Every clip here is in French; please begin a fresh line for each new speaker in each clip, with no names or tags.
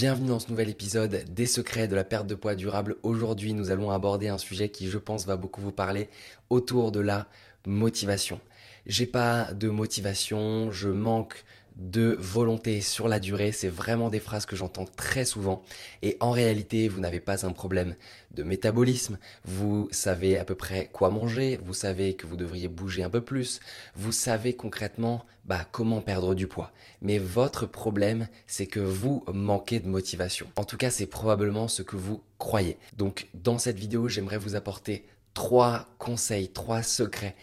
Bienvenue dans ce nouvel épisode des secrets de la perte de poids durable. Aujourd'hui, nous allons aborder un sujet qui, je pense, va beaucoup vous parler autour de la motivation. J'ai pas de motivation, je manque de volonté sur la durée, c'est vraiment des phrases que j'entends très souvent. Et en réalité, vous n'avez pas un problème de métabolisme, vous savez à peu près quoi manger, vous savez que vous devriez bouger un peu plus, vous savez concrètement bah, comment perdre du poids. Mais votre problème, c'est que vous manquez de motivation. En tout cas, c'est probablement ce que vous croyez. Donc, dans cette vidéo, j'aimerais vous apporter trois conseils, trois secrets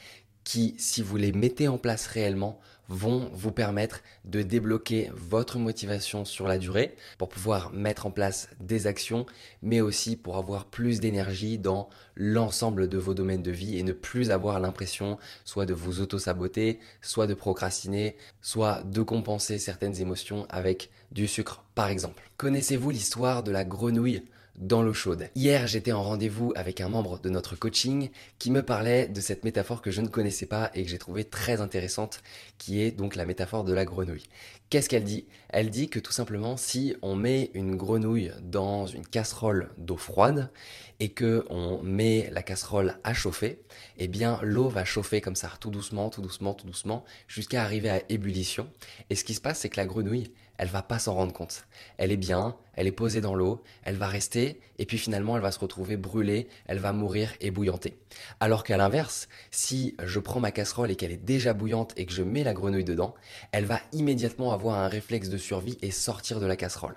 qui, si vous les mettez en place réellement, vont vous permettre de débloquer votre motivation sur la durée pour pouvoir mettre en place des actions, mais aussi pour avoir plus d'énergie dans l'ensemble de vos domaines de vie et ne plus avoir l'impression soit de vous auto-saboter, soit de procrastiner, soit de compenser certaines émotions avec du sucre par exemple. Connaissez-vous l'histoire de la grenouille? Dans l'eau chaude. Hier, j'étais en rendez-vous avec un membre de notre coaching qui me parlait de cette métaphore que je ne connaissais pas et que j'ai trouvée très intéressante, qui est donc la métaphore de la grenouille. Qu'est-ce qu'elle dit? Elle dit que tout simplement, si on met une grenouille dans une casserole d'eau froide et que on met la casserole à chauffer, eh bien l'eau va chauffer comme ça, tout doucement, tout doucement, tout doucement, jusqu'à arriver à ébullition. Et ce qui se passe, c'est que la grenouille, elle va pas s'en rendre compte. Elle est bien, elle est posée dans l'eau, elle va rester, et puis finalement elle va se retrouver brûlée, elle va mourir et bouillanter. Alors qu'à l'inverse, si je prends ma casserole et qu'elle est déjà bouillante et que je mets la grenouille dedans, elle va immédiatement avoir un réflexe de survie et sortir de la casserole.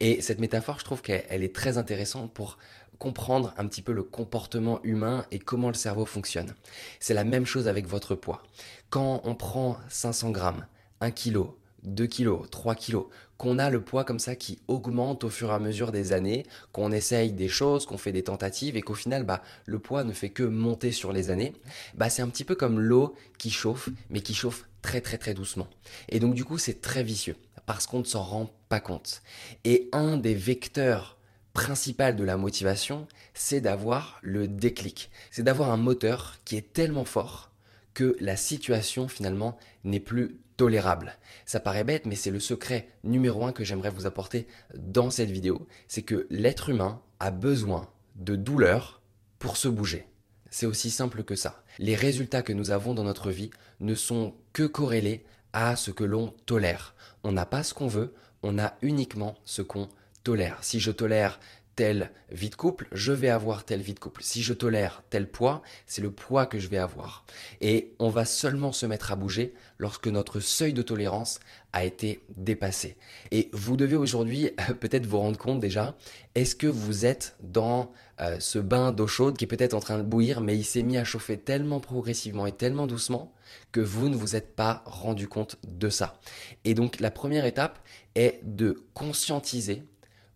Et cette métaphore, je trouve qu'elle est très intéressante pour comprendre un petit peu le comportement humain et comment le cerveau fonctionne. C'est la même chose avec votre poids. Quand on prend 500 grammes, 1 kg, 2 kilos, 3 kilos, qu'on a le poids comme ça qui augmente au fur et à mesure des années, qu'on essaye des choses, qu'on fait des tentatives et qu'au final, bah, le poids ne fait que monter sur les années, bah, c'est un petit peu comme l'eau qui chauffe, mais qui chauffe très très très doucement. Et donc du coup, c'est très vicieux parce qu'on ne s'en rend pas compte. Et un des vecteurs principaux de la motivation, c'est d'avoir le déclic. C'est d'avoir un moteur qui est tellement fort que la situation finalement n'est plus tolérable. Ça paraît bête, mais c'est le secret numéro un que j'aimerais vous apporter dans cette vidéo. C'est que l'être humain a besoin de douleur pour se bouger. C'est aussi simple que ça. Les résultats que nous avons dans notre vie ne sont que corrélés à ce que l'on tolère. On n'a pas ce qu'on veut, on a uniquement ce qu'on tolère. Si je tolère telle vie de couple, je vais avoir telle vie de couple. Si je tolère tel poids, c'est le poids que je vais avoir. Et on va seulement se mettre à bouger lorsque notre seuil de tolérance a été dépassé. Et vous devez aujourd'hui peut-être vous rendre compte déjà, est-ce que vous êtes dans euh, ce bain d'eau chaude qui est peut-être en train de bouillir, mais il s'est mis à chauffer tellement progressivement et tellement doucement que vous ne vous êtes pas rendu compte de ça. Et donc la première étape est de conscientiser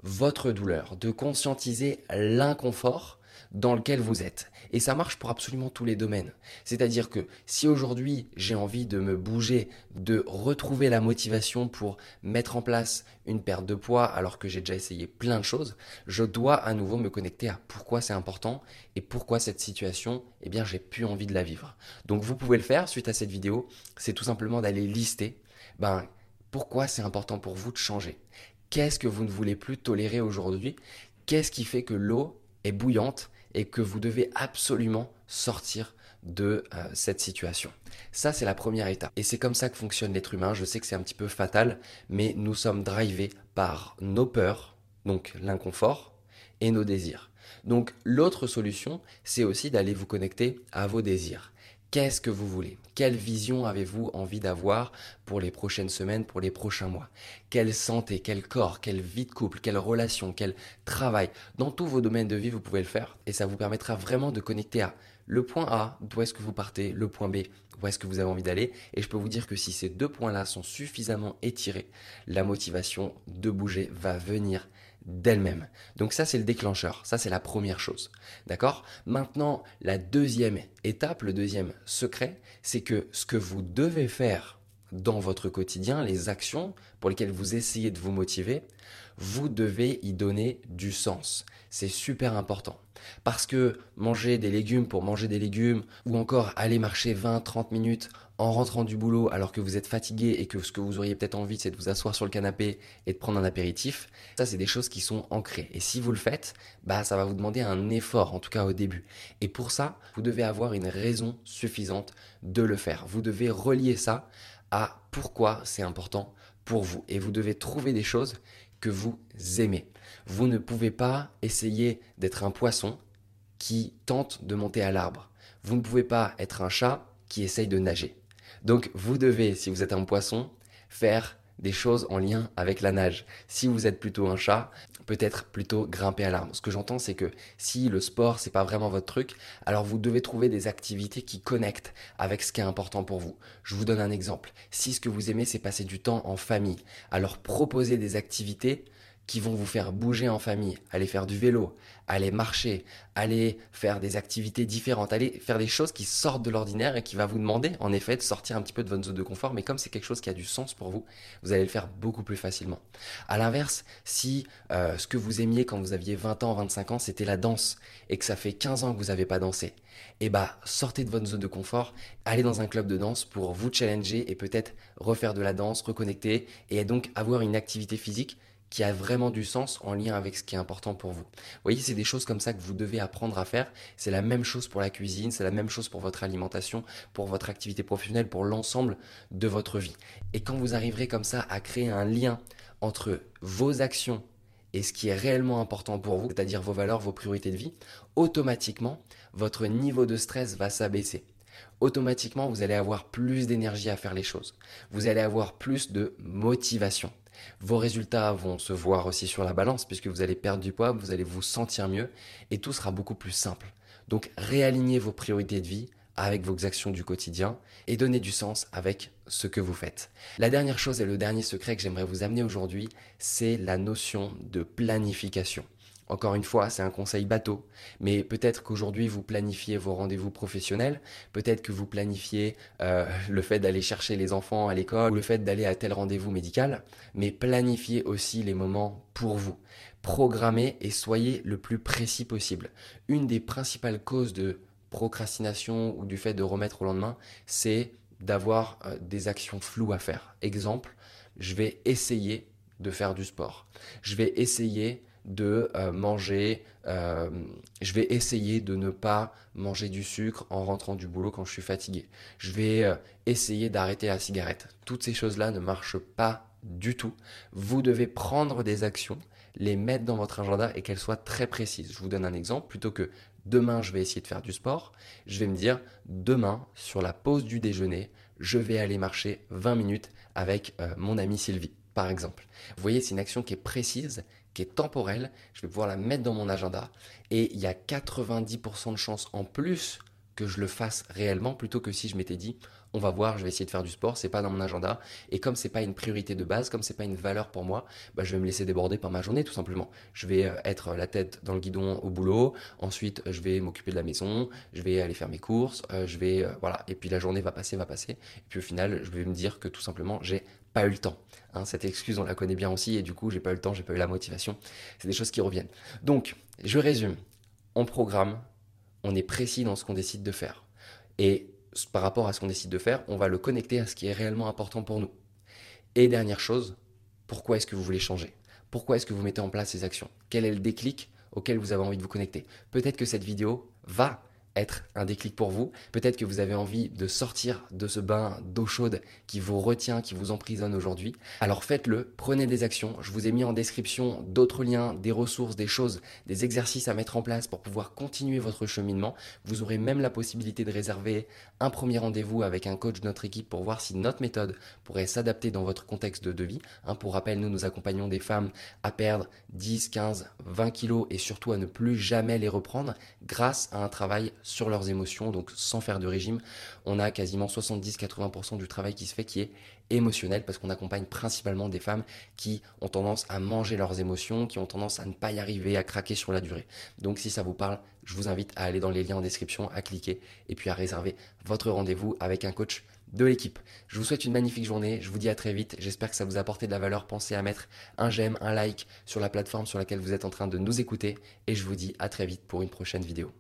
votre douleur, de conscientiser l'inconfort dans lequel vous êtes. Et ça marche pour absolument tous les domaines. C'est-à-dire que si aujourd'hui j'ai envie de me bouger, de retrouver la motivation pour mettre en place une perte de poids alors que j'ai déjà essayé plein de choses, je dois à nouveau me connecter à pourquoi c'est important et pourquoi cette situation, eh bien j'ai plus envie de la vivre. Donc vous pouvez le faire suite à cette vidéo, c'est tout simplement d'aller lister ben, pourquoi c'est important pour vous de changer Qu'est-ce que vous ne voulez plus tolérer aujourd'hui? Qu'est-ce qui fait que l'eau est bouillante et que vous devez absolument sortir de euh, cette situation? Ça, c'est la première étape. Et c'est comme ça que fonctionne l'être humain. Je sais que c'est un petit peu fatal, mais nous sommes drivés par nos peurs, donc l'inconfort, et nos désirs. Donc l'autre solution, c'est aussi d'aller vous connecter à vos désirs. Qu'est-ce que vous voulez? Quelle vision avez-vous envie d'avoir pour les prochaines semaines, pour les prochains mois? Quelle santé, quel corps, quelle vie de couple, quelle relation, quel travail? Dans tous vos domaines de vie, vous pouvez le faire et ça vous permettra vraiment de connecter à le point A, d'où est-ce que vous partez, le point B, où est-ce que vous avez envie d'aller. Et je peux vous dire que si ces deux points-là sont suffisamment étirés, la motivation de bouger va venir d'elle-même. Donc ça, c'est le déclencheur. Ça, c'est la première chose. D'accord? Maintenant, la deuxième étape, le deuxième secret, c'est que ce que vous devez faire dans votre quotidien, les actions pour lesquelles vous essayez de vous motiver, vous devez y donner du sens. C'est super important. Parce que manger des légumes pour manger des légumes, ou encore aller marcher 20-30 minutes en rentrant du boulot alors que vous êtes fatigué et que ce que vous auriez peut-être envie c'est de vous asseoir sur le canapé et de prendre un apéritif, ça c'est des choses qui sont ancrées. Et si vous le faites, bah ça va vous demander un effort, en tout cas au début. Et pour ça, vous devez avoir une raison suffisante de le faire. Vous devez relier ça à pourquoi c'est important vous. Et vous devez trouver des choses que vous aimez. Vous ne pouvez pas essayer d'être un poisson qui tente de monter à l'arbre. Vous ne pouvez pas être un chat qui essaye de nager. Donc vous devez, si vous êtes un poisson, faire des choses en lien avec la nage. Si vous êtes plutôt un chat, peut-être plutôt grimper à l'arbre. Ce que j'entends, c'est que si le sport, c'est pas vraiment votre truc, alors vous devez trouver des activités qui connectent avec ce qui est important pour vous. Je vous donne un exemple. Si ce que vous aimez, c'est passer du temps en famille, alors proposez des activités qui vont vous faire bouger en famille, aller faire du vélo, aller marcher, aller faire des activités différentes, aller faire des choses qui sortent de l'ordinaire et qui va vous demander en effet de sortir un petit peu de votre zone de confort, mais comme c'est quelque chose qui a du sens pour vous, vous allez le faire beaucoup plus facilement. À l'inverse, si euh, ce que vous aimiez quand vous aviez 20 ans, 25 ans, c'était la danse et que ça fait 15 ans que vous n'avez pas dansé, eh bah sortez de votre zone de confort, allez dans un club de danse pour vous challenger et peut-être refaire de la danse, reconnecter et donc avoir une activité physique qui a vraiment du sens en lien avec ce qui est important pour vous. Vous voyez, c'est des choses comme ça que vous devez apprendre à faire. C'est la même chose pour la cuisine, c'est la même chose pour votre alimentation, pour votre activité professionnelle, pour l'ensemble de votre vie. Et quand vous arriverez comme ça à créer un lien entre vos actions et ce qui est réellement important pour vous, c'est-à-dire vos valeurs, vos priorités de vie, automatiquement, votre niveau de stress va s'abaisser automatiquement, vous allez avoir plus d'énergie à faire les choses. Vous allez avoir plus de motivation. Vos résultats vont se voir aussi sur la balance puisque vous allez perdre du poids, vous allez vous sentir mieux et tout sera beaucoup plus simple. Donc réalignez vos priorités de vie avec vos actions du quotidien et donnez du sens avec ce que vous faites. La dernière chose et le dernier secret que j'aimerais vous amener aujourd'hui, c'est la notion de planification. Encore une fois, c'est un conseil bateau, mais peut-être qu'aujourd'hui vous planifiez vos rendez-vous professionnels, peut-être que vous planifiez euh, le fait d'aller chercher les enfants à l'école ou le fait d'aller à tel rendez-vous médical, mais planifiez aussi les moments pour vous. Programmez et soyez le plus précis possible. Une des principales causes de procrastination ou du fait de remettre au lendemain, c'est d'avoir euh, des actions floues à faire. Exemple, je vais essayer de faire du sport. Je vais essayer de euh, manger, euh, je vais essayer de ne pas manger du sucre en rentrant du boulot quand je suis fatigué. Je vais euh, essayer d'arrêter la cigarette. Toutes ces choses-là ne marchent pas du tout. Vous devez prendre des actions, les mettre dans votre agenda et qu'elles soient très précises. Je vous donne un exemple. Plutôt que demain je vais essayer de faire du sport, je vais me dire demain sur la pause du déjeuner, je vais aller marcher 20 minutes avec mon amie Sylvie par exemple. Vous voyez, c'est une action qui est précise, qui est temporelle. Je vais pouvoir la mettre dans mon agenda. Et il y a 90% de chances en plus que je le fasse réellement plutôt que si je m'étais dit on va voir, je vais essayer de faire du sport, c'est pas dans mon agenda et comme c'est pas une priorité de base, comme c'est pas une valeur pour moi, bah, je vais me laisser déborder par ma journée tout simplement. Je vais euh, être la tête dans le guidon au boulot, ensuite je vais m'occuper de la maison, je vais aller faire mes courses, euh, je vais euh, voilà et puis la journée va passer, va passer et puis au final, je vais me dire que tout simplement, j'ai pas eu le temps. Hein, cette excuse, on la connaît bien aussi, et du coup, j'ai pas eu le temps, j'ai pas eu la motivation. C'est des choses qui reviennent. Donc, je résume. On programme, on est précis dans ce qu'on décide de faire. Et par rapport à ce qu'on décide de faire, on va le connecter à ce qui est réellement important pour nous. Et dernière chose, pourquoi est-ce que vous voulez changer? Pourquoi est-ce que vous mettez en place ces actions? Quel est le déclic auquel vous avez envie de vous connecter? Peut-être que cette vidéo va être un déclic pour vous. Peut-être que vous avez envie de sortir de ce bain d'eau chaude qui vous retient, qui vous emprisonne aujourd'hui. Alors faites-le, prenez des actions. Je vous ai mis en description d'autres liens, des ressources, des choses, des exercices à mettre en place pour pouvoir continuer votre cheminement. Vous aurez même la possibilité de réserver un premier rendez-vous avec un coach de notre équipe pour voir si notre méthode pourrait s'adapter dans votre contexte de vie. Hein, pour rappel, nous nous accompagnons des femmes à perdre 10, 15, 20 kilos et surtout à ne plus jamais les reprendre grâce à un travail sur leurs émotions, donc sans faire de régime. On a quasiment 70-80% du travail qui se fait qui est émotionnel parce qu'on accompagne principalement des femmes qui ont tendance à manger leurs émotions, qui ont tendance à ne pas y arriver, à craquer sur la durée. Donc si ça vous parle, je vous invite à aller dans les liens en description, à cliquer et puis à réserver votre rendez-vous avec un coach de l'équipe. Je vous souhaite une magnifique journée, je vous dis à très vite, j'espère que ça vous a apporté de la valeur, pensez à mettre un j'aime, un like sur la plateforme sur laquelle vous êtes en train de nous écouter et je vous dis à très vite pour une prochaine vidéo.